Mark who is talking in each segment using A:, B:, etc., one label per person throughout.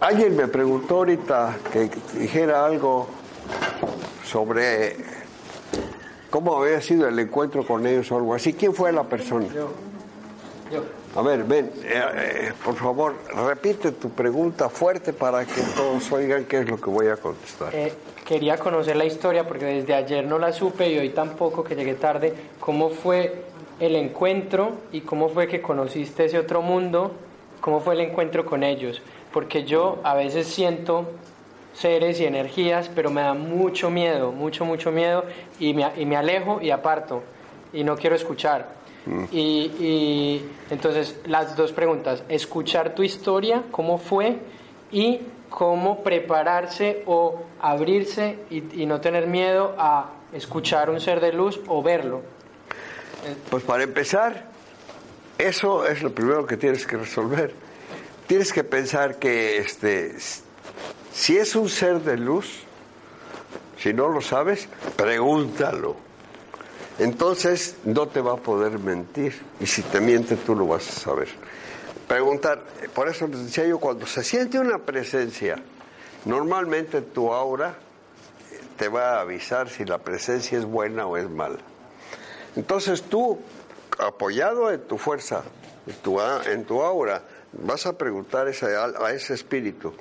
A: Alguien me preguntó ahorita que dijera algo sobre cómo había sido el encuentro con ellos o algo así. ¿Quién fue la persona?
B: Yo. Yo.
A: A ver, ven, eh, eh, por favor, repite tu pregunta fuerte para que todos oigan qué es lo que voy a contestar.
B: Eh, quería conocer la historia porque desde ayer no la supe y hoy tampoco, que llegué tarde. ¿Cómo fue el encuentro y cómo fue que conociste ese otro mundo? ¿Cómo fue el encuentro con ellos? Porque yo a veces siento seres y energías, pero me da mucho miedo, mucho, mucho miedo y me, y me alejo y aparto y no quiero escuchar. Y, y entonces las dos preguntas, escuchar tu historia, cómo fue y cómo prepararse o abrirse y, y no tener miedo a escuchar un ser de luz o verlo.
A: Pues para empezar, eso es lo primero que tienes que resolver. Tienes que pensar que este, si es un ser de luz, si no lo sabes, pregúntalo. Entonces no te va a poder mentir y si te miente tú lo vas a saber. Preguntar, por eso les decía yo, cuando se siente una presencia, normalmente tu aura te va a avisar si la presencia es buena o es mala. Entonces tú, apoyado en tu fuerza, en tu, en tu aura, vas a preguntar a ese, espíritu,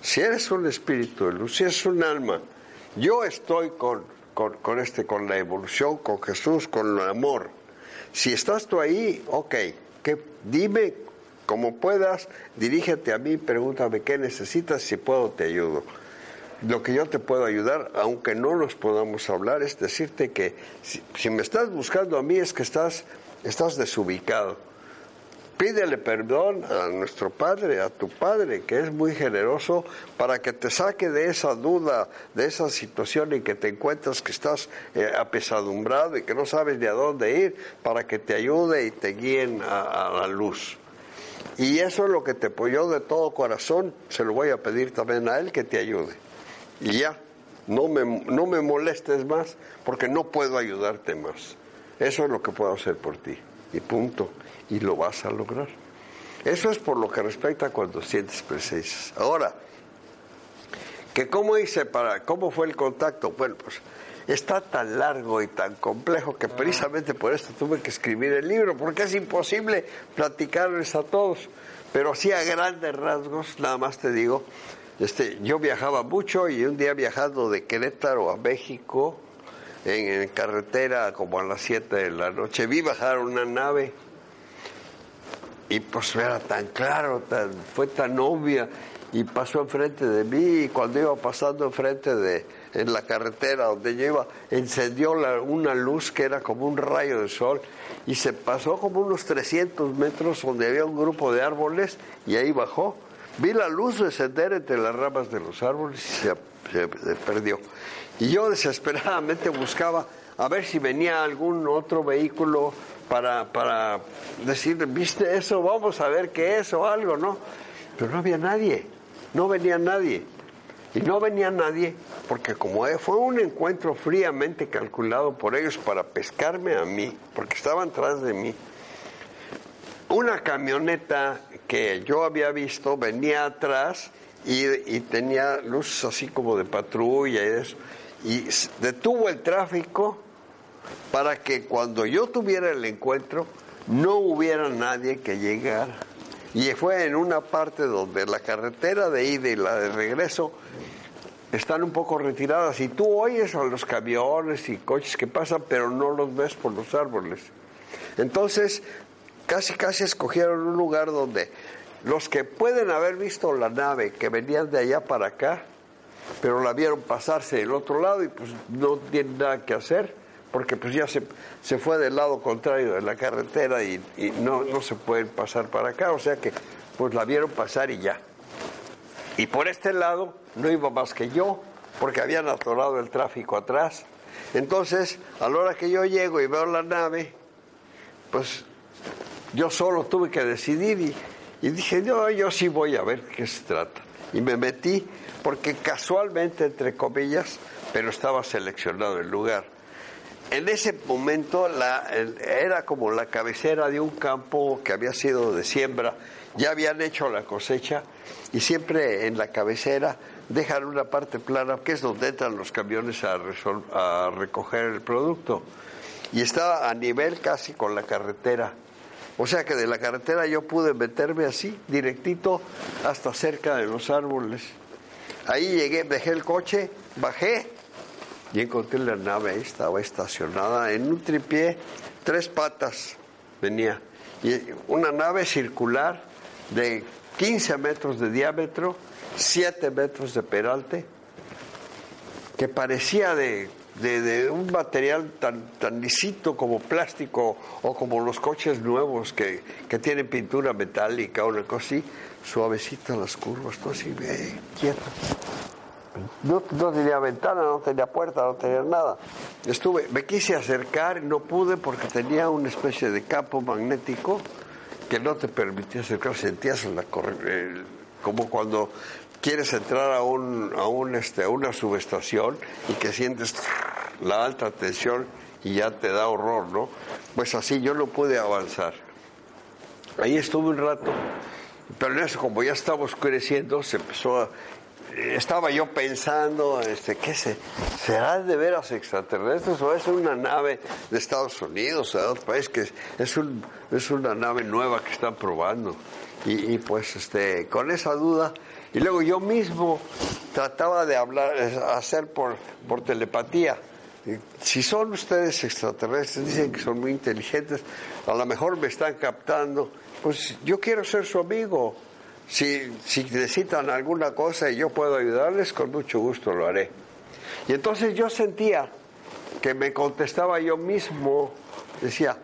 A: si eres un espíritu de luz, si eres un alma, yo estoy con, con, con, este, con la evolución, con Jesús, con el amor. Si estás tú ahí, ok, que, dime como puedas, dirígete a mí, pregúntame qué necesitas, si puedo te ayudo. Lo que yo te puedo ayudar, aunque no nos podamos hablar, es decirte que si, si me estás buscando a mí es que estás, estás desubicado. Pídele perdón a nuestro Padre, a tu Padre, que es muy generoso, para que te saque de esa duda, de esa situación en que te encuentras que estás eh, apesadumbrado y que no sabes de a dónde ir, para que te ayude y te guíen a, a la luz. Y eso es lo que te apoyó de todo corazón, se lo voy a pedir también a Él que te ayude. Y ya, no me, no me molestes más, porque no puedo ayudarte más. Eso es lo que puedo hacer por ti. Y punto y lo vas a lograr. Eso es por lo que respecta cuando sientes presencias. Ahora, que cómo hice para, cómo fue el contacto, bueno, pues está tan largo y tan complejo que precisamente por esto tuve que escribir el libro, porque es imposible platicarles a todos. Pero así a grandes rasgos, nada más te digo, este, yo viajaba mucho y un día viajando de Querétaro a México, en, en carretera como a las 7 de la noche, vi bajar una nave y pues era tan claro, tan, fue tan obvia y pasó enfrente de mí y cuando iba pasando enfrente de en la carretera donde yo iba encendió una luz que era como un rayo de sol y se pasó como unos 300 metros donde había un grupo de árboles y ahí bajó. Vi la luz descender entre las ramas de los árboles y se perdió y yo desesperadamente buscaba a ver si venía algún otro vehículo para, para decir, ¿viste eso? Vamos a ver qué es o algo, ¿no? Pero no había nadie, no venía nadie. Y no venía nadie porque como fue un encuentro fríamente calculado por ellos para pescarme a mí, porque estaban tras de mí, una camioneta que yo había visto venía atrás y, y tenía luces así como de patrulla y eso, y detuvo el tráfico para que cuando yo tuviera el encuentro no hubiera nadie que llegara. Y fue en una parte donde la carretera de ida y la de regreso están un poco retiradas y tú oyes a los camiones y coches que pasan, pero no los ves por los árboles. Entonces, casi casi escogieron un lugar donde los que pueden haber visto la nave que venían de allá para acá, pero la vieron pasarse del otro lado y pues no tienen nada que hacer porque pues ya se, se fue del lado contrario de la carretera y, no, no se pueden pasar para acá, o sea que pues la vieron pasar y ya. Y por este lado no iba más que yo, porque habían atorado el tráfico atrás. Entonces, a la hora que yo llego y veo la nave, pues yo solo tuve que decidir y, y dije, no, yo sí voy a ver qué se trata. Y me metí, porque casualmente, entre comillas, pero estaba seleccionado el lugar en ese momento la, era como la cabecera de un campo que había sido de siembra, ya habían hecho la cosecha y siempre en la cabecera dejan una parte plana que es donde entran los camiones a, a recoger el producto y estaba a nivel casi con la carretera. O sea que de la carretera yo pude meterme así, directito, hasta cerca de los árboles. Ahí llegué, dejé el coche, bajé y encontré la nave, estaba estacionada en un tripié, tres patas venía, y una nave circular de 15 metros de diámetro, 7 metros de peralte, que parecía de, de, un material tan, tan lisito como plástico o como los coches nuevos que, que tienen pintura metálica o una cosa así, suavecito las curvas, todo así, quieto. No, tenía ventana, no tenía puerta, no tenía nada. Estuve, me quise acercar, no pude porque tenía una especie de campo magnético que no te permitía acercar, sentías la como cuando quieres entrar este a una subestación y que sientes la alta tensión y ya te da horror, ¿no? Pues así yo no pude avanzar. Ahí estuve un rato, pero en eso como ya estaba oscureciendo, se empezó a estaba yo pensando, este, ¿qué se, será de veras extraterrestres o es una nave de Estados Unidos o de otro país que es una nave nueva que están probando? Y, pues este, con esa duda, y luego yo mismo trataba de hablar, hacer por, por telepatía. Si son ustedes extraterrestres, dicen que son muy inteligentes, a lo mejor me están captando, pues yo quiero ser su amigo si, si necesitan alguna cosa y yo puedo ayudarles, con mucho gusto lo haré. Y entonces yo sentía que me contestaba yo mismo, decía,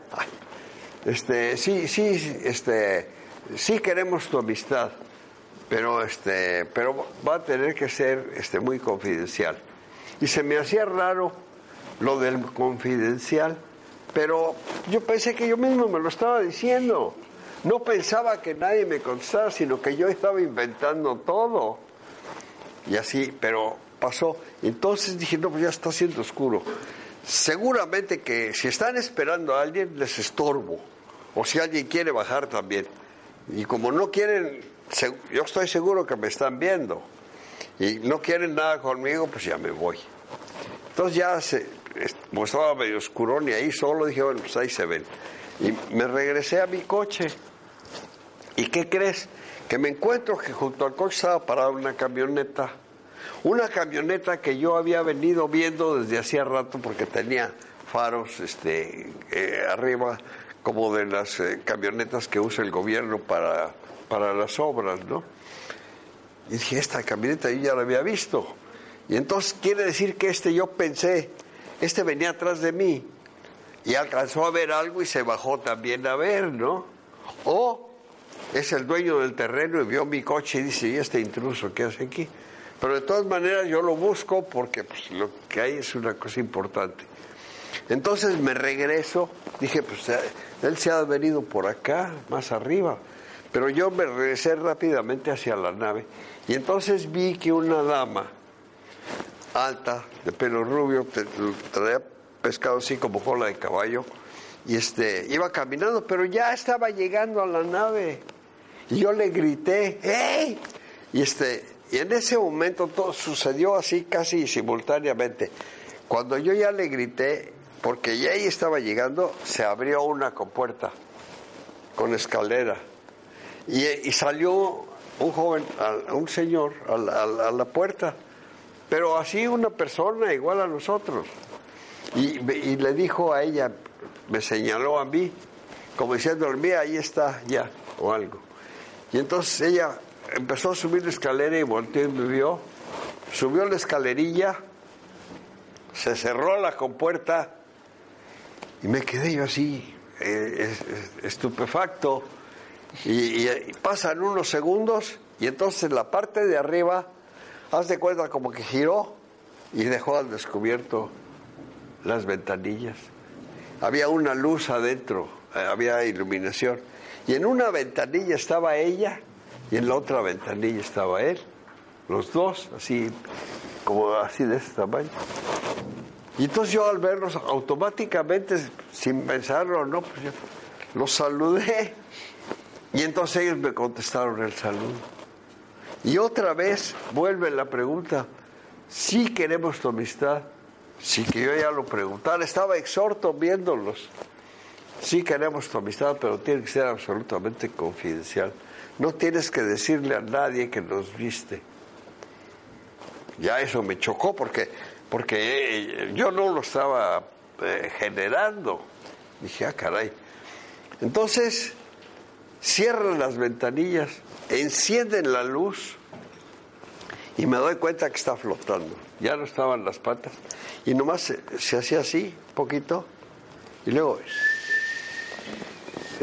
A: este, sí, sí, este, sí queremos tu amistad, pero este, pero va a tener que ser este muy confidencial. Y se me hacía raro lo del confidencial, pero yo pensé que yo mismo me lo estaba diciendo. No pensaba que nadie me contestara, sino que yo estaba inventando todo. Y así, pero pasó. Entonces dije, no, pues ya está siendo oscuro. Seguramente que si están esperando a alguien, les estorbo. O si alguien quiere bajar también. Y como no quieren, yo estoy seguro que me están viendo. Y no quieren nada conmigo, pues ya me voy. Entonces ya se, estaba medio oscurón y ahí solo dije, bueno, pues ahí se ven. Y me regresé a mi coche. ¿Y qué crees? Que me encuentro que junto al coche estaba parada una camioneta. Una camioneta que yo había venido viendo desde hacía rato porque tenía faros este, eh, arriba, como de las eh, camionetas que usa el gobierno para, para las obras, ¿no? Y dije, esta camioneta yo ya la había visto. Y entonces quiere decir que este yo pensé, este venía atrás de mí y alcanzó a ver algo y se bajó también a ver, ¿no? O es el dueño del terreno y vio mi coche y dice, ¿y este intruso qué hace aquí? Pero de todas maneras yo lo busco porque pues, lo que hay es una cosa importante. Entonces me regreso, dije, pues eh, él se ha venido por acá, más arriba. Pero yo me regresé rápidamente hacia la nave y entonces vi que una dama alta, de pelo rubio, traía pescado así como cola de caballo, y este iba caminando, pero ya estaba llegando a la nave. Y yo le grité, ¡hey! Y, este, y en ese momento todo sucedió así casi simultáneamente. Cuando yo ya le grité, porque ya ahí estaba llegando, se abrió una compuerta con escalera. Y, salió un joven, un señor a la, a la, puerta, pero así una persona igual a nosotros. Y, y, le dijo a ella, me señaló a mí, como diciendo, mira, ahí está ya, o algo. Y entonces ella empezó a subir la escalera y volteó y me vio. Subió la escalerilla, se cerró la compuerta y me quedé yo así, eh, estupefacto. Y, pasan unos segundos y entonces la parte de arriba, haz de cuenta como que giró y dejó al descubierto las ventanillas. Había una luz adentro, eh, había iluminación. Y en una ventanilla estaba ella y en la otra ventanilla estaba él. Los dos, así, como así de este tamaño. Y entonces yo al verlos automáticamente, sin pensarlo, no, pues los saludé. Y entonces ellos me contestaron el saludo. Y otra vez vuelve la pregunta, si ¿sí queremos tu amistad, sí que yo ya lo preguntaba, estaba exhorto viéndolos. Sí queremos tu amistad, pero tiene que ser absolutamente confidencial. No tienes que decirle a nadie que nos viste. Ya eso me chocó porque, porque eh, yo no lo estaba eh, generando. Dije, ah, caray. Entonces, cierran las ventanillas, encienden la luz y me doy cuenta que está flotando. Ya no estaban las patas y nomás se, se hacía así, poquito, y luego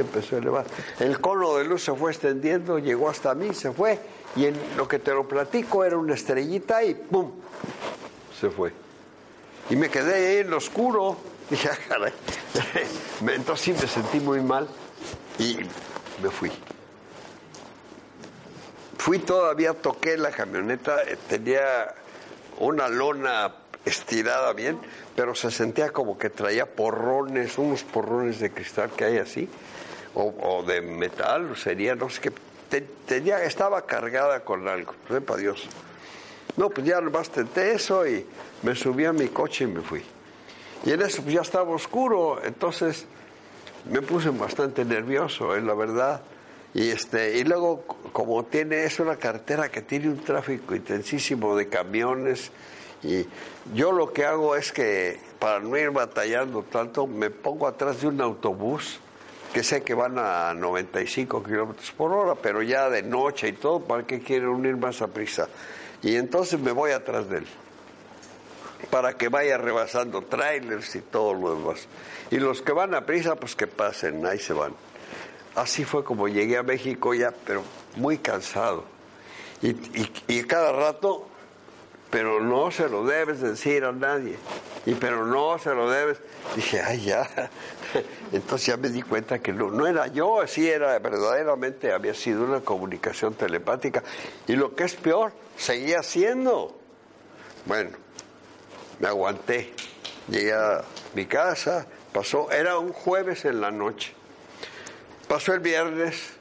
A: empezó a elevar. El cono de luz se fue extendiendo, llegó hasta mí, se fue, y en lo que te lo platico era una estrellita y ¡pum! se fue. Y me quedé ahí en lo oscuro. Dije, ah, caray. Entonces sí me sentí muy mal y me fui. Fui todavía, toqué la camioneta, eh, tenía una lona estirada bien, pero se sentía como que traía porrones, unos porrones de cristal que hay así, o, de metal, sería, no sé qué, tenía, estaba cargada con algo, sepa Dios. No, pues ya nomás tenté eso y me subí a mi coche y me fui. Y en eso pues ya estaba oscuro, entonces me puse bastante nervioso, es la verdad. Y, este, y luego, como tiene, es una carretera que tiene un tráfico intensísimo de camiones, y yo lo que hago es que, para no ir batallando tanto, me pongo atrás de un autobús que sé que van a 95 kilómetros por hora, pero ya de noche y todo, ¿para qué quieren unir más a prisa? Y entonces me voy atrás de él, para que vaya rebasando trailers y todo lo demás. Y los que van a prisa, pues que pasen, ahí se van. Así fue como llegué a México ya, pero muy cansado. Y, y, cada rato, pero no se lo debes decir a nadie. Y pero no se lo debes. Dije, ay, ya. Entonces ya me di cuenta que no, no era yo, así era, verdaderamente había sido una comunicación telepática. Y lo que es peor, seguía siendo. Bueno, me aguanté. Llegué a mi casa, pasó, era un jueves en la noche. Pasó el viernes,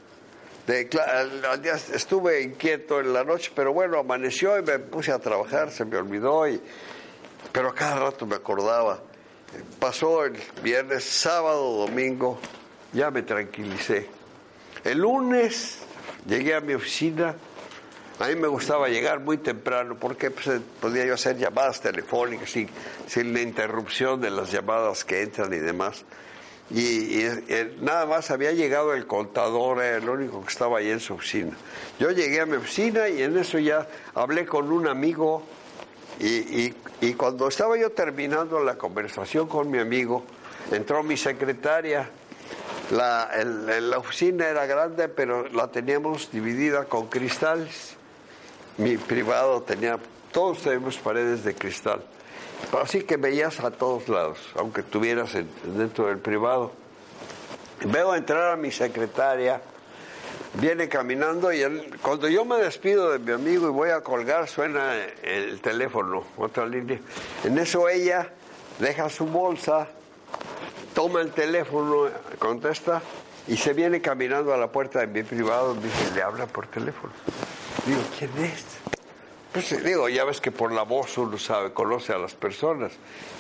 A: de, día estuve inquieto en la noche, pero bueno, amaneció y me puse a trabajar, se me olvidó, y, pero cada rato me acordaba. Pasó el viernes, sábado, domingo, ya me tranquilicé. El lunes llegué a mi oficina, a mí me gustaba llegar muy temprano porque pues, podía yo hacer llamadas telefónicas sin, sin la interrupción de las llamadas que entran y demás y, nada más había llegado el contador, era el único que estaba ahí en su oficina. Yo llegué a mi oficina y en eso ya hablé con un amigo y, y cuando estaba yo terminando la conversación con mi amigo, entró mi secretaria. La, la oficina era grande, pero la teníamos dividida con cristales. Mi privado tenía, todos tenemos paredes de cristal. Así que veías a todos lados, aunque estuvieras dentro del privado. Veo entrar a mi secretaria, viene caminando y cuando yo me despido de mi amigo y voy a colgar, suena el teléfono, otra línea. En eso ella deja su bolsa, toma el teléfono, contesta y se viene caminando a la puerta de mi privado y dice, le habla por teléfono. Digo, ¿quién es? Pues digo, ya ves que por la voz uno sabe, conoce a las personas.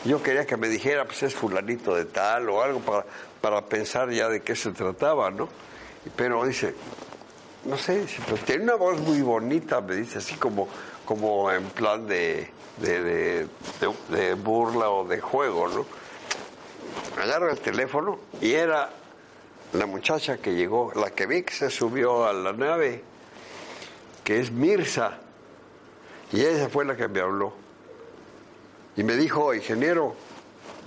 A: Yo quería que me dijera, pues es fulanito de tal o algo para, para pensar ya de qué se trataba, ¿no? Pero dice, no sé, pero tiene una voz muy bonita, me dice, así como, como en plan de, de, de, burla o de juego, ¿no? Agarro el teléfono y era la muchacha que llegó, la que vi que se subió a la nave, que es Mirza. Y ella fue la que me habló. Y me dijo, ingeniero,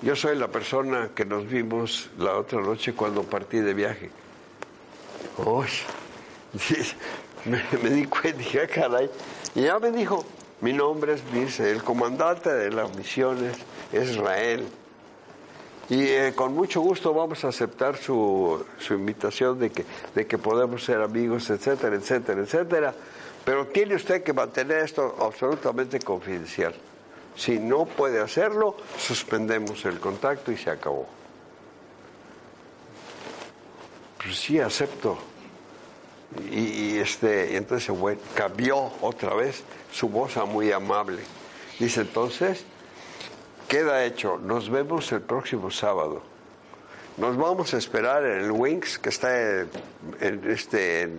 A: yo soy la persona que nos vimos la otra noche cuando partí de viaje. Uy, me, di cuenta, dije, ah, caray. Y ya me dijo, mi nombre es Mirce, el comandante de las misiones es Israel. Y eh, con mucho gusto vamos a aceptar su, su invitación de que, de que podemos ser amigos, etcétera, etcétera, etcétera. Pero tiene usted que mantener esto absolutamente confidencial. Si no puede hacerlo, suspendemos el contacto y se acabó. Pues sí, acepto. Y, este, entonces cambió otra vez su voz a muy amable. Dice entonces, queda hecho, nos vemos el próximo sábado. Nos vamos a esperar en el Wings, que está en, este,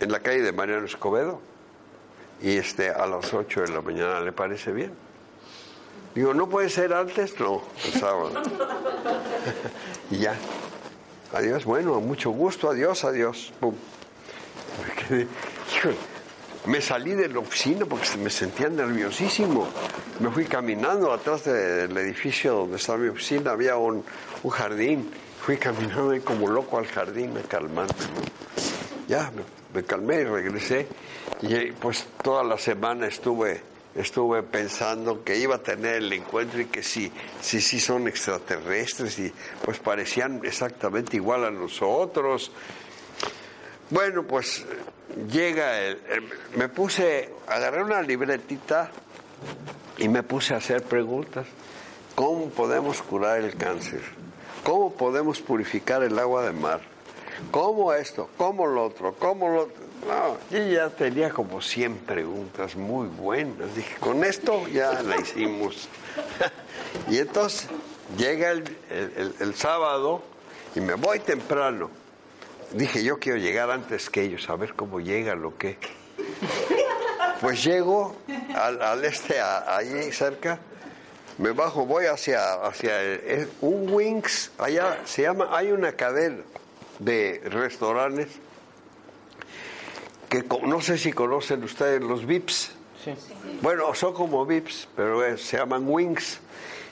A: en la calle de Mariano Escobedo y este a las 8 de la mañana, ¿le parece bien? Digo, ¿no puede ser antes? No, el y ya. Adiós, bueno, mucho gusto, adiós, adiós. Me, quedé, me salí de la oficina porque me sentía nerviosísimo. Me fui caminando atrás del edificio donde estaba mi oficina, había un, un jardín. Fui caminando ahí como loco al jardín, me calmando. Ya, me, me calmé y regresé. Y pues toda la semana estuve, estuve pensando que iba a tener el encuentro y que sí, sí, sí son extraterrestres y pues parecían exactamente igual a nosotros. Bueno, pues llega el, me puse, agarré una libretita y me puse a hacer preguntas. ¿Cómo podemos curar el cáncer? ¿Cómo podemos purificar el agua de mar? ¿Cómo esto? ¿Cómo lo otro? ¿Cómo lo otro? No, yo ya tenía como 100 preguntas muy buenas. Dije, con esto ya la hicimos. y entonces llega el, sábado y me voy temprano. Dije, yo quiero llegar antes que ellos, a ver cómo llegan o qué. Pues llego al, este, allí cerca, me bajo, voy hacia, hacia un Wings, allá se llama, hay una cadena de restaurantes que no sé si conocen ustedes los VIPs. Bueno, son como VIPs, pero se llaman Wings.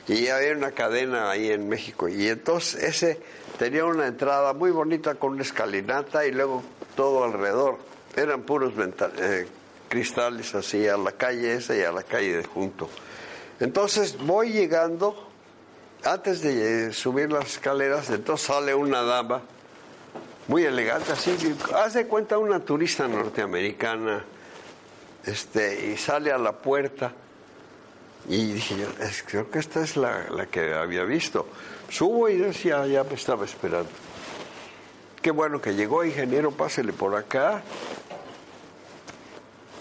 A: Y había una cadena ahí en México. Y entonces ese tenía una entrada muy bonita con una escalinata y luego todo alrededor. Eran puros eh, cristales así a la calle esa y a la calle de junto. Entonces voy llegando, antes de subir las escaleras, entonces sale una dama muy elegante, así. Haz de cuenta una turista norteamericana, este, y sale a la puerta. Y dije yo, creo que esta es la, la, que había visto. Subo y decía, ya me estaba esperando. Qué bueno que llegó, ingeniero, pásele por acá.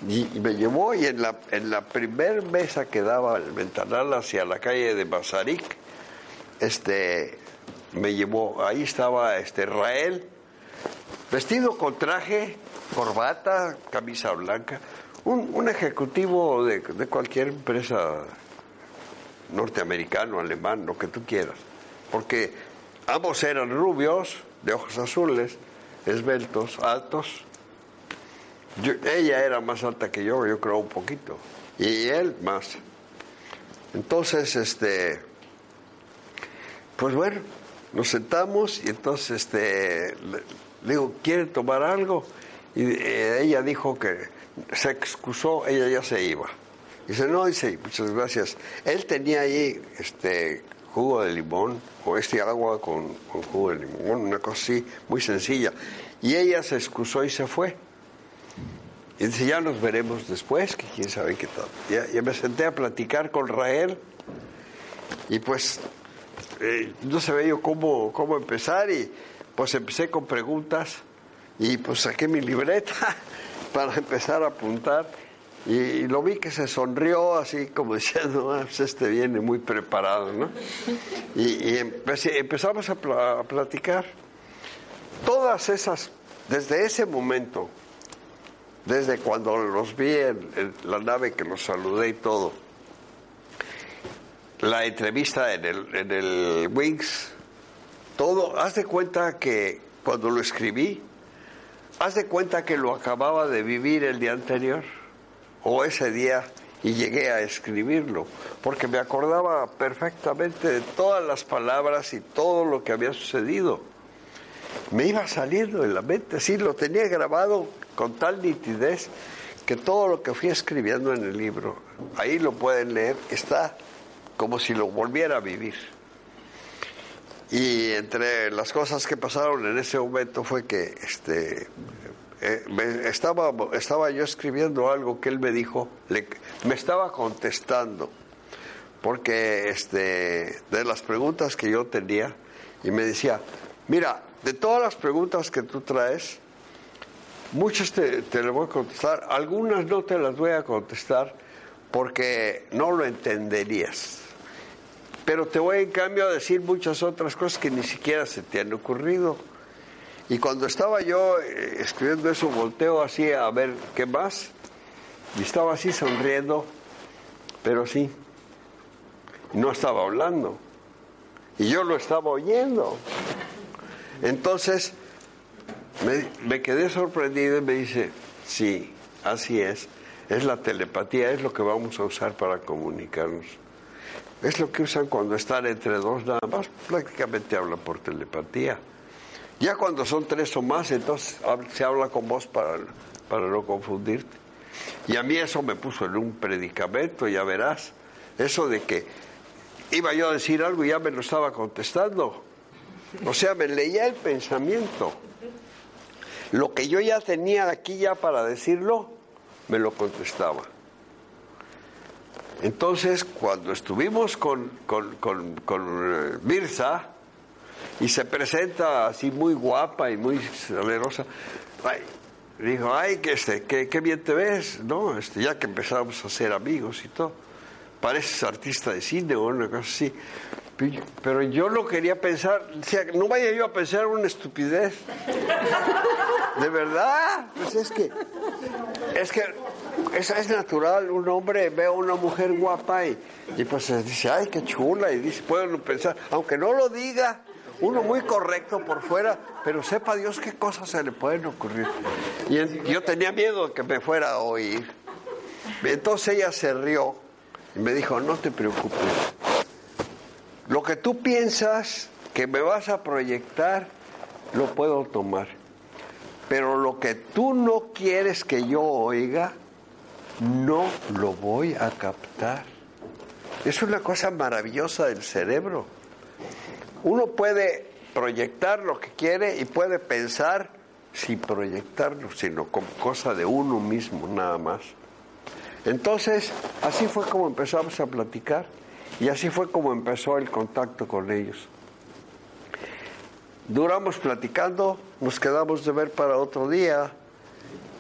A: Y, me llevó y en la, en la primer mesa que daba el ventanal hacia la calle de Basarik, este, me llevó, ahí estaba este Rael, vestido con traje, corbata, camisa blanca, un, ejecutivo de, cualquier empresa norteamericano, alemán, lo que tú quieras, porque ambos eran rubios, de ojos azules, esbeltos, altos. ella era más alta que yo, yo creo un poquito, y él más. Entonces, este, pues bueno, nos sentamos y entonces este, le digo, ¿quiere tomar algo? Y eh, ella dijo que se excusó, ella ya se iba. Dice, no, dice, muchas gracias. Él tenía ahí este jugo de limón o este agua con, jugo de limón, una cosa así, muy sencilla. Y ella se excusó y se fue. Y dice, ya nos veremos después, que quién sabe qué tal. Ya, me senté a platicar con Rael y pues eh, no sabía yo cómo, cómo empezar y pues empecé con preguntas y pues saqué mi libreta para empezar a apuntar y, lo vi que se sonrió así como diciendo, ah, pues este viene muy preparado, ¿no? Y, empezamos a, platicar. Todas esas, desde ese momento, desde cuando los vi en, la nave que los saludé y todo, la entrevista en el, en el Wings, todo, haz de cuenta que cuando lo escribí, haz de cuenta que lo acababa de vivir el día anterior o ese día y llegué a escribirlo, porque me acordaba perfectamente de todas las palabras y todo lo que había sucedido. Me iba saliendo en la mente, sí, lo tenía grabado con tal nitidez que todo lo que fui escribiendo en el libro, ahí lo pueden leer, está como si lo volviera a vivir. Y entre las cosas que pasaron en ese momento fue que este, eh, estaba, estaba yo escribiendo algo que él me dijo, me estaba contestando porque este, de las preguntas que yo tenía, y me decía, mira, de todas las preguntas que tú traes, muchas te, te las voy a contestar, algunas no te las voy a contestar porque no lo entenderías. Pero te voy en cambio a decir muchas otras cosas que ni siquiera se te han ocurrido. Y cuando estaba yo eh, escribiendo eso, volteo así a ver qué más, y estaba así sonriendo, pero sí, no estaba hablando. Y yo lo estaba oyendo. Entonces, me, me quedé sorprendido y me dice, sí, así es, es la telepatía, es lo que vamos a usar para comunicarnos. Es lo que usan cuando están entre dos nada más, prácticamente hablan por telepatía. Ya cuando son tres o más, entonces se habla con voz para, para no confundirte. Y a mí eso me puso en un predicamento, ya verás. Eso de que iba yo a decir algo y ya me lo estaba contestando. O sea, me leía el pensamiento. Lo que yo ya tenía aquí ya para decirlo, me lo contestaba. Entonces, cuando estuvimos con, con, con, con eh, Mirza, y se presenta así muy guapa y muy salerosa, ay, dijo, ay, que este, qué, qué bien te ves, ¿no? Este, ya que empezamos a ser amigos y todo. Pareces artista de cine o una cosa así. Pero yo no quería pensar, decía, no vaya yo a pensar una estupidez. De verdad, pues es que, es que es, natural, un hombre ve a una mujer guapa y, y pues dice, ay, qué chula, y dice, pueden pensar, aunque no lo diga, uno muy correcto por fuera, pero sepa Dios qué cosas se le pueden ocurrir. Y yo tenía miedo de que me fuera a oír. Entonces ella se rió y me dijo, no te preocupes. Lo que tú piensas que me vas a proyectar, lo puedo tomar. Pero lo que tú no quieres que yo oiga, no lo voy a captar. Es una cosa maravillosa del cerebro. Uno puede proyectar lo que quiere y puede pensar sin proyectarlo, sino como cosa de uno mismo nada más. Entonces, así fue como empezamos a platicar y así fue como empezó el contacto con ellos. Duramos platicando, nos quedamos de ver para otro día.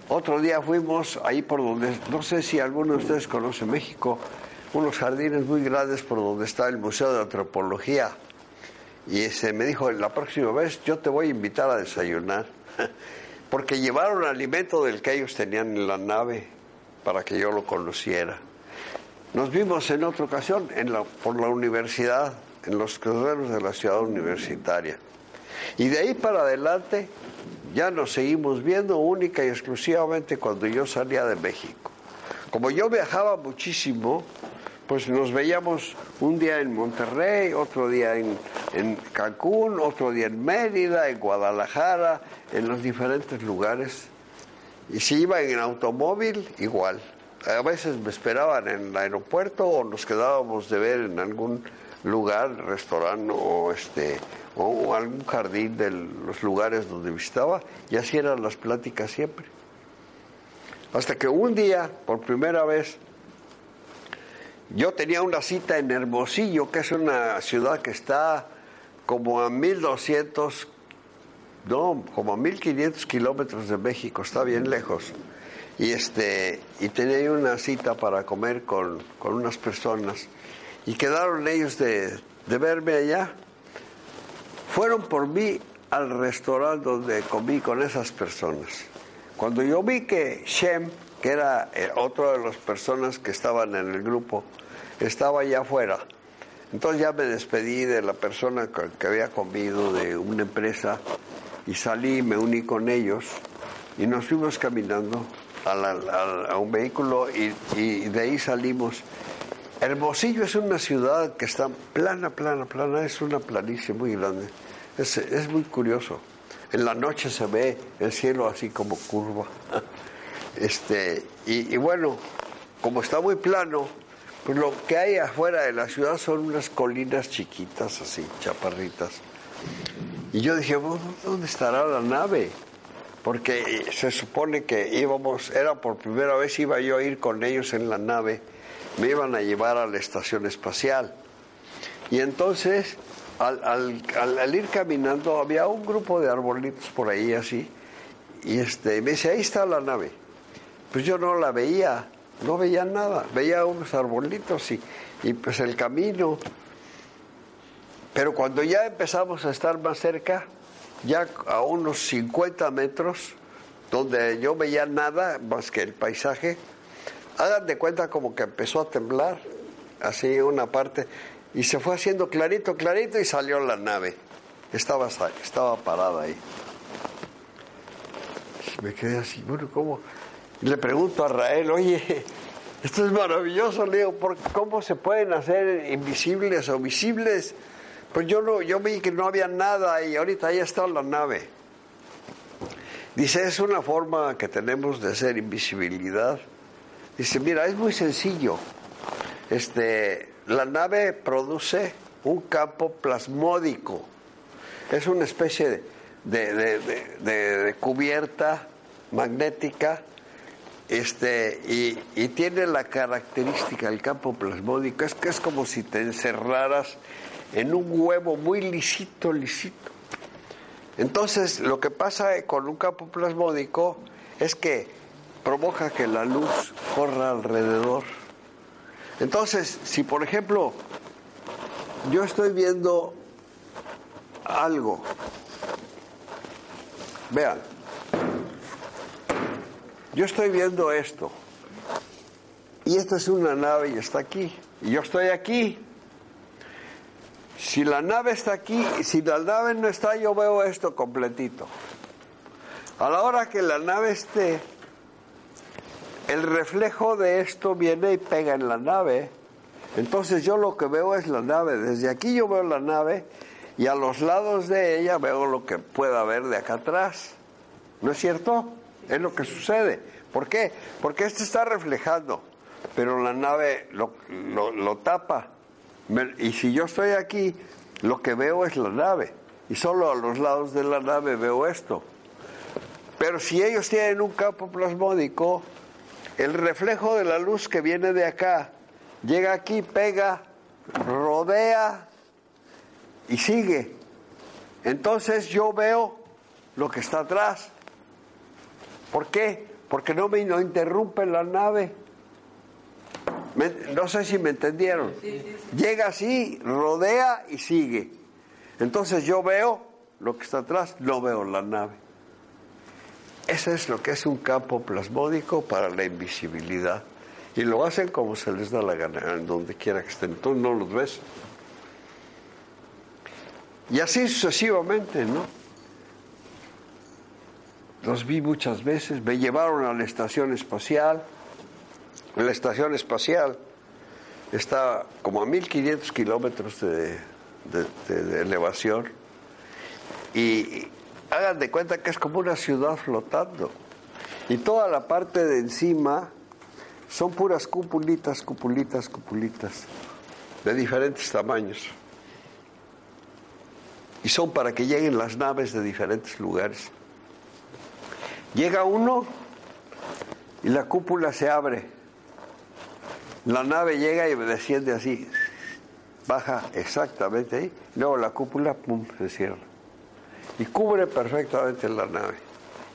A: Otro día fuimos ahí por donde, no sé si alguno de ustedes conoce México, unos jardines muy grandes por donde está el Museo de Antropología. Y ese me dijo, la próxima vez yo te voy a invitar a desayunar, porque llevaron alimento del que ellos tenían en la nave para que yo lo conociera. Nos vimos en otra ocasión por la universidad, en los correos de la ciudad universitaria. Y de ahí para adelante ya nos seguimos viendo única y exclusivamente cuando yo salía de México. Como yo viajaba muchísimo, pues nos veíamos un día en Monterrey, otro día en, en, Cancún, otro día en Mérida, en Guadalajara, en los diferentes lugares. Y si iba en automóvil, igual. A veces me esperaban en el aeropuerto o nos quedábamos de ver en algún lugar, restaurante o este o algún jardín de los lugares donde visitaba y así eran las pláticas siempre. Hasta que un día, por primera vez, yo tenía una cita en Hermosillo, que es una ciudad que está como a 1200, no, como a 1500 kilómetros de México, está bien lejos. Y, este, y tenía una cita para comer con, con unas personas. Y quedaron ellos de, de verme allá. Fueron por mí al restaurante donde comí con esas personas. Cuando yo vi que Shem, que era eh, otra de las personas que estaban en el grupo, estaba allá afuera. Entonces ya me despedí de la persona que había comido de una empresa y salí, me uní con ellos y nos fuimos caminando a, un vehículo y, de ahí salimos. Hermosillo es una ciudad que está plana, plana, plana, es una planicie muy grande. Es, es muy curioso. En la noche se ve el cielo así como curva. Este, y, bueno, como está muy plano, pues lo que hay afuera de la ciudad son unas colinas chiquitas, así, chaparritas. Y yo dije, ¿dónde estará la nave? Porque se supone que íbamos, era por primera vez, iba yo a ir con ellos en la nave. Me iban a llevar a la estación espacial. Y entonces, al, ir caminando, había un grupo de arbolitos por ahí así, y este, me dice, ahí está la nave. Pues yo no la veía, no veía nada, veía unos arbolitos y, y pues el camino. Pero cuando ya empezamos a estar más cerca, ya a unos 50 metros, donde yo veía nada más que el paisaje, hagan de cuenta como que empezó a temblar, así una parte, y se fue haciendo clarito, clarito y salió la nave. Estaba, estaba parada ahí. Me quedé así, bueno, ¿cómo? le pregunto a Rael, oye, esto es maravilloso, Leo, ¿cómo se pueden hacer invisibles o visibles? Pues yo no, yo vi que no había nada y ahorita ahí está la nave. Dice, es una forma que tenemos de hacer invisibilidad. Dice, mira, es muy sencillo. Este, la nave produce un campo plasmódico. Es una especie de, cubierta magnética este, y, y, tiene la característica del campo plasmódico, es que es como si te encerraras en un huevo muy lisito, lisito. Entonces, lo que pasa con un campo plasmódico es que provoca que la luz corra alrededor. Entonces, si por ejemplo yo estoy viendo algo, vean, yo estoy viendo esto. Y esta es una nave y está aquí. Y yo estoy aquí. Si la nave está aquí, si la nave no está, yo veo esto completito. A la hora que la nave esté, el reflejo de esto viene y pega en la nave. Entonces yo lo que veo es la nave. Desde aquí yo veo la nave y a los lados de ella veo lo que pueda haber de acá atrás. ¿No es cierto? Es lo que sucede. ¿Por qué? Porque este está reflejando, pero la nave lo, lo, tapa. y si yo estoy aquí, lo que veo es la nave. Y solo a los lados de la nave veo esto. Pero si ellos tienen un campo plasmódico, el reflejo de la luz que viene de acá llega aquí, pega, rodea y sigue. Entonces yo veo lo que está atrás. ¿Por qué? Porque no me no interrumpe la nave. no sé si me entendieron. Llega así, rodea y sigue. Entonces yo veo lo que está atrás, no veo la nave. Eso es lo que es un campo plasmódico para la invisibilidad. Y lo hacen como se les da la gana, en donde quiera que estén. Tú no los ves. Y así sucesivamente, ¿no? Los vi muchas veces, me llevaron a la estación espacial. La estación espacial está como a 1500 kilómetros de, de, elevación y hagan de cuenta que es como una ciudad flotando. Y toda la parte de encima son puras cupulitas, cupulitas, cupulitas, de diferentes tamaños. Y son para que lleguen las naves de diferentes lugares. Llega uno y la cúpula se abre. La nave llega y desciende así, baja exactamente ahí, luego la cúpula, pum, se cierra. Y cubre perfectamente la nave.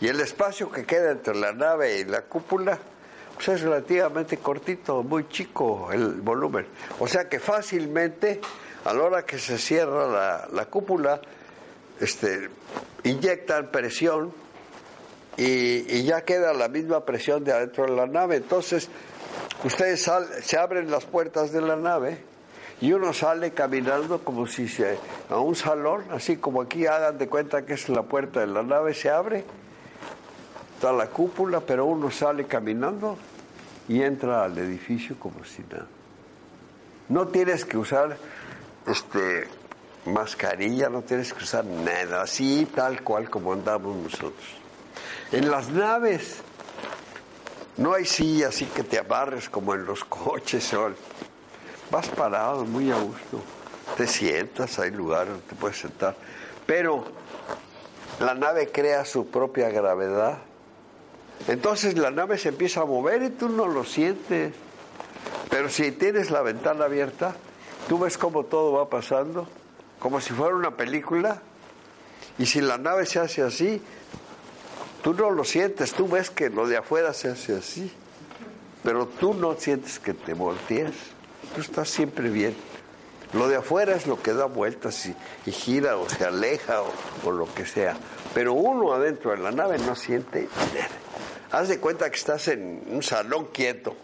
A: Y el espacio que queda entre la nave y la cúpula, pues es relativamente cortito, muy chico el volumen. O sea que fácilmente, a la hora que se cierra la, la cúpula, este, inyectan presión y, ya queda la misma presión de adentro de la nave. Entonces, ustedes se abren las puertas de la nave y uno sale caminando como si se, a un salón, así como aquí hagan de cuenta que es la puerta de la nave, se abre, está la cúpula, pero uno sale caminando y entra al edificio como si nada. No tienes que usar este mascarilla, no tienes que usar nada, así tal cual como andamos nosotros. En las naves no hay silla así que te abarres como en los coches. Vas parado, muy a gusto. Te sientas, hay lugares donde te puedes sentar. Pero la nave crea su propia gravedad. Entonces la nave se empieza a mover y tú no lo sientes. Pero si tienes la ventana abierta, tú ves cómo todo va pasando, como si fuera una película, y si la nave se hace así, tú no lo sientes, tú ves que lo de afuera se hace así, pero tú no sientes que te voltees, tú estás siempre bien. Lo de afuera es lo que da vueltas y, gira o se aleja o, lo que sea. Pero uno adentro de la nave no siente. Haz de cuenta que estás en un salón quieto.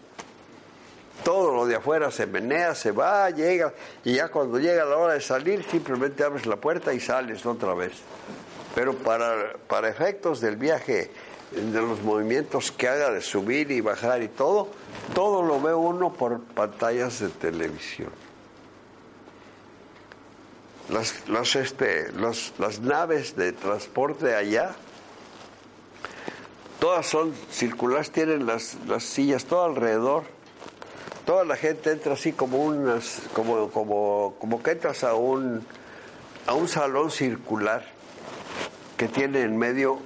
A: Todo lo de afuera se menea, se va, llega, y ya cuando llega la hora de salir, simplemente abres la puerta y sales otra vez. Pero para, para efectos del viaje, de los movimientos que haga de subir y bajar y todo, todo lo ve uno por pantallas de televisión las, las, este, las, naves de transporte allá, todas son circulares, tienen las, las sillas todo alrededor. Toda la gente entra así como unas, como, como, como que entras a un, a un salón circular que tiene en medio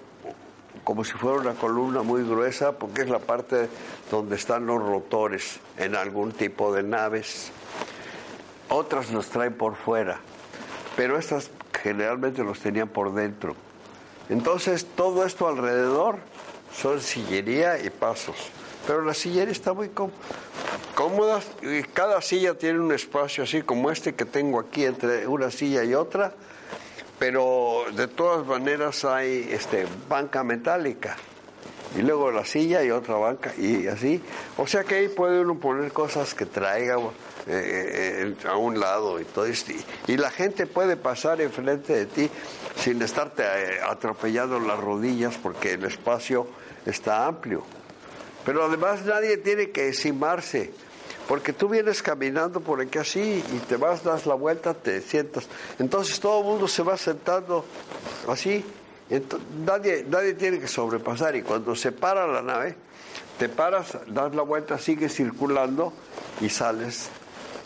A: como si fuera una columna muy gruesa, porque es la parte donde están los rotores en algún tipo de naves. Otras los traen por fuera pero estas generalmente los tenían por dentro. Entonces todo esto alrededor son sillería y pasos, pero la sillería está muy cómoda y cada silla tiene un espacio así como este que tengo aquí entre una silla y otra, pero de todas maneras hay este banca metálica y luego la silla y otra banca y así, o sea que ahí puede uno poner cosas que traiga eh, eh, a un lado y todo esto. Y, la gente puede pasar enfrente de ti sin estarte eh, atropellando las rodillas porque el espacio está amplio. Pero además nadie tiene que encimarse, porque tú vienes caminando por aquí así y te vas, das la vuelta, te sientas. Entonces todo el mundo se va sentando así. nadie, nadie tiene que sobrepasar y cuando se para la nave, te paras, das la vuelta, sigues circulando y sales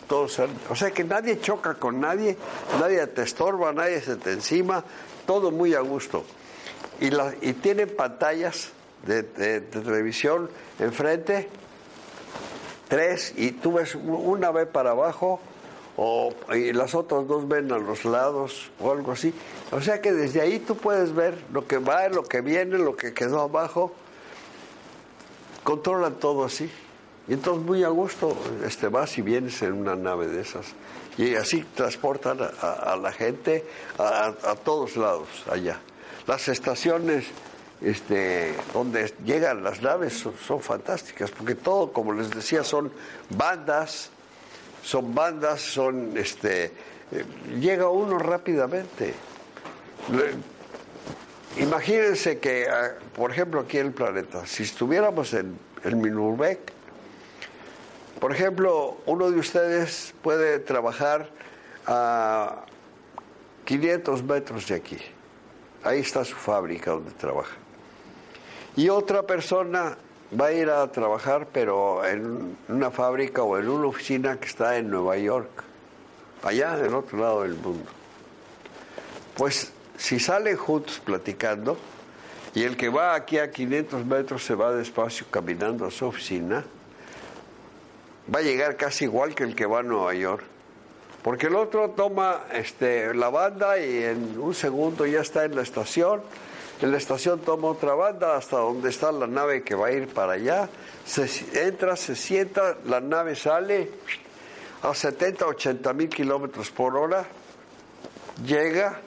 A: todos, o sea que nadie choca con nadie, nadie te estorba, nadie se te encima, todo muy a gusto. Y, la, y tienen pantallas de, televisión enfrente, tres, y tú ves una ve para abajo, o, y las otras dos ven a los lados, o algo así. O sea que desde ahí tú puedes ver lo que va, lo que viene, lo que quedó abajo, controlan todo así. Y entonces muy a gusto este, vas y vienes en una nave de esas. Y así transportan a, la gente a, todos lados allá. Las estaciones este, donde llegan las naves son, fantásticas, porque todo, como les decía, son bandas, son bandas, son, este, eh, llega uno rápidamente. imagínense que, ah, por ejemplo, aquí en el planeta, si estuviéramos en el Minurbec, por ejemplo, uno de ustedes puede trabajar a 500 metros de aquí. Ahí está su fábrica donde trabaja. Y otra persona va a ir a trabajar, pero en una fábrica o en una oficina que está en Nueva York, allá del otro lado del mundo. Pues si salen juntos platicando, y el que va aquí a 500 metros se va despacio caminando a su oficina, va a llegar casi igual que el que va a Nueva York. Porque el otro toma este, la banda y en un segundo ya está en la estación. En la estación toma otra banda hasta donde está la nave que va a ir para allá. Se entra, se sienta, la nave sale a 70, 80 mil kilómetros por hora. Llega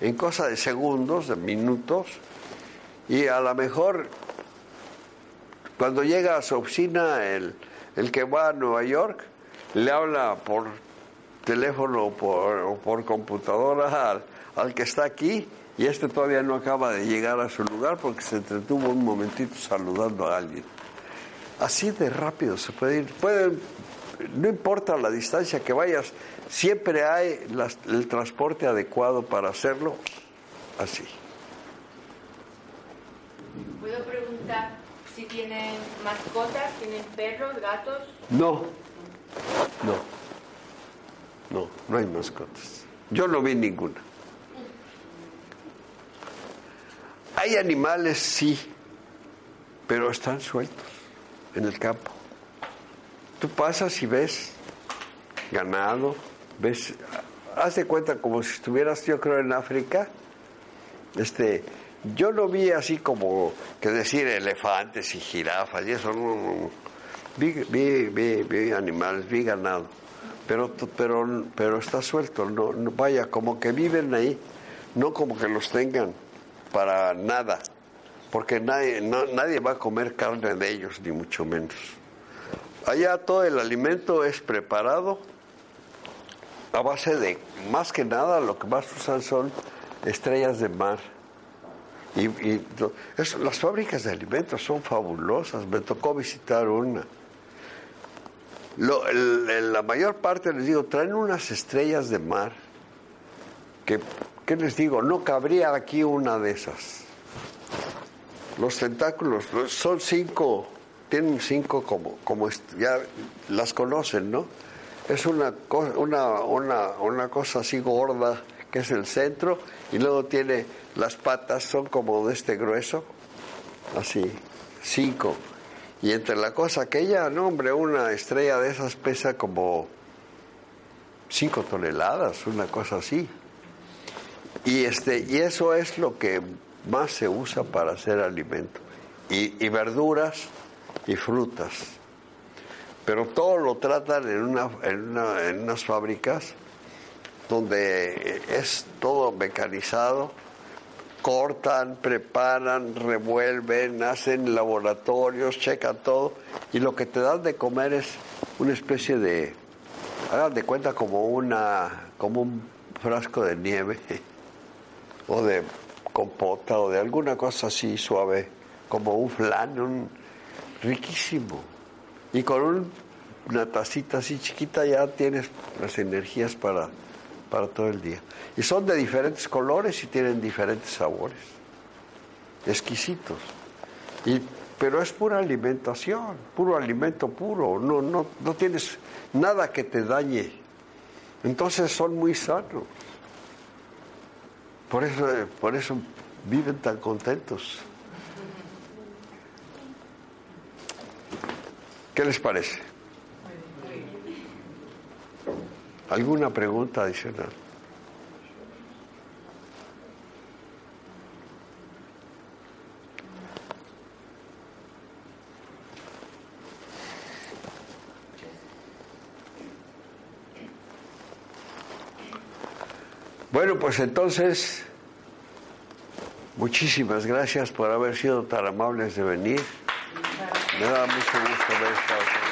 A: en cosa de segundos, de minutos. Y a lo mejor cuando llega a su oficina el el que va a Nueva York le habla por teléfono o por, por computadora al, que está aquí y este todavía no acaba de llegar a su lugar porque se entretuvo un momentito saludando a alguien. Así de rápido se puede ir. no importa la distancia que vayas, siempre hay el transporte adecuado para hacerlo así.
C: ¿Puedo preguntar si tienen mascotas, tienen perros, gatos.
A: No, no, no, no hay mascotas. Yo no vi ninguna. Hay animales, sí, pero están sueltos en el campo. tú pasas y ves ganado, ves, haz de cuenta como si estuvieras, yo creo, en África. Este, yo no vi así como que decir elefantes y jirafas y eso, no, no. Vi, vi, vi, vi animales, vi ganado, pero, pero, pero está suelto, no, no, vaya, como que viven ahí, no como que los tengan para nada, porque nadie, no, nadie va a comer carne de ellos, ni mucho menos. Allá todo el alimento es preparado a base de, más que nada, lo que más usan son estrellas de mar. Y, las fábricas de alimentos son fabulosas. Me tocó visitar una. La mayor parte, les digo, traen unas estrellas de mar que, ¿qué les digo? No cabría aquí una de esas. Los tentáculos son cinco, tienen cinco como, como ya las conocen, ¿no? Es una, una, una, una cosa así gorda que es el centro y luego tiene las patas, son como de este grueso, así, cinco. Y entre la cosa aquella, no hombre, una estrella de esas pesa como cinco toneladas, una cosa así. Y este, y eso es lo que más se usa para hacer alimento. Y, verduras y frutas. Pero todo lo tratan en, una, en, una, unas fábricas donde es todo mecanizado, cortan, preparan, revuelven, hacen laboratorios, checan todo y lo que te dan de comer es una especie de, hagan de cuenta como una, como un frasco de nieve o de compota o de alguna cosa así suave, como un flan, riquísimo. Y con un, una tacita así chiquita ya tienes las energías para para todo el día. Y son de diferentes colores y tienen diferentes sabores, exquisitos. Y, pero es pura alimentación, puro alimento puro, no, no, no tienes nada que te dañe. Entonces son muy sanos. Por eso, por eso viven tan contentos. ¿Qué les parece? ¿Alguna pregunta adicional? Bueno, pues entonces, muchísimas gracias por haber sido tan amables de venir. Me da mucho gusto ver esta